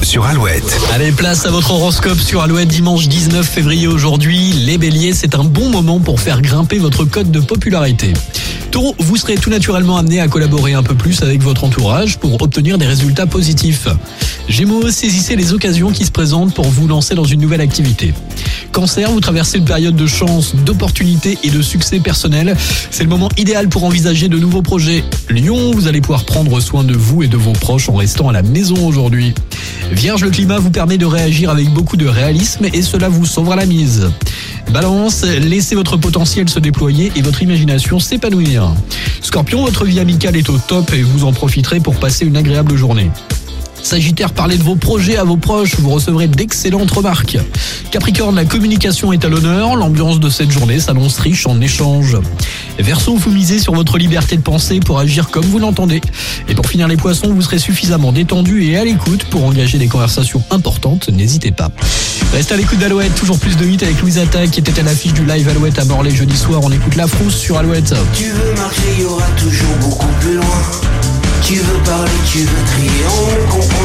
Sur Alouette. Allez, place à votre horoscope sur Alouette dimanche 19 février aujourd'hui. Les béliers, c'est un bon moment pour faire grimper votre cote de popularité. Taureau, vous serez tout naturellement amené à collaborer un peu plus avec votre entourage pour obtenir des résultats positifs. Gémeaux, saisissez les occasions qui se présentent pour vous lancer dans une nouvelle activité. Cancer, vous traversez une période de chance, d'opportunités et de succès personnel. C'est le moment idéal pour envisager de nouveaux projets. Lion, vous allez pouvoir prendre soin de vous et de vos proches en restant à la maison aujourd'hui. Vierge, le climat vous permet de réagir avec beaucoup de réalisme et cela vous sauvera la mise. Balance, laissez votre potentiel se déployer et votre imagination s'épanouir. Scorpion, votre vie amicale est au top et vous en profiterez pour passer une agréable journée. Sagittaire, parlez de vos projets à vos proches, vous recevrez d'excellentes remarques. Capricorne, la communication est à l'honneur, l'ambiance de cette journée s'annonce riche en échanges. Verseau, vous misez sur votre liberté de penser pour agir comme vous l'entendez. Et pour finir les poissons, vous serez suffisamment détendu et à l'écoute pour engager des conversations importantes, n'hésitez pas. Restez à l'écoute d'Alouette, toujours plus de 8 avec Louise Atta qui était à l'affiche du live Alouette à Morlaix jeudi soir. On écoute la frousse sur Alouette. Tu veux marcher, tu veux parler, tu veux trier, on comprend.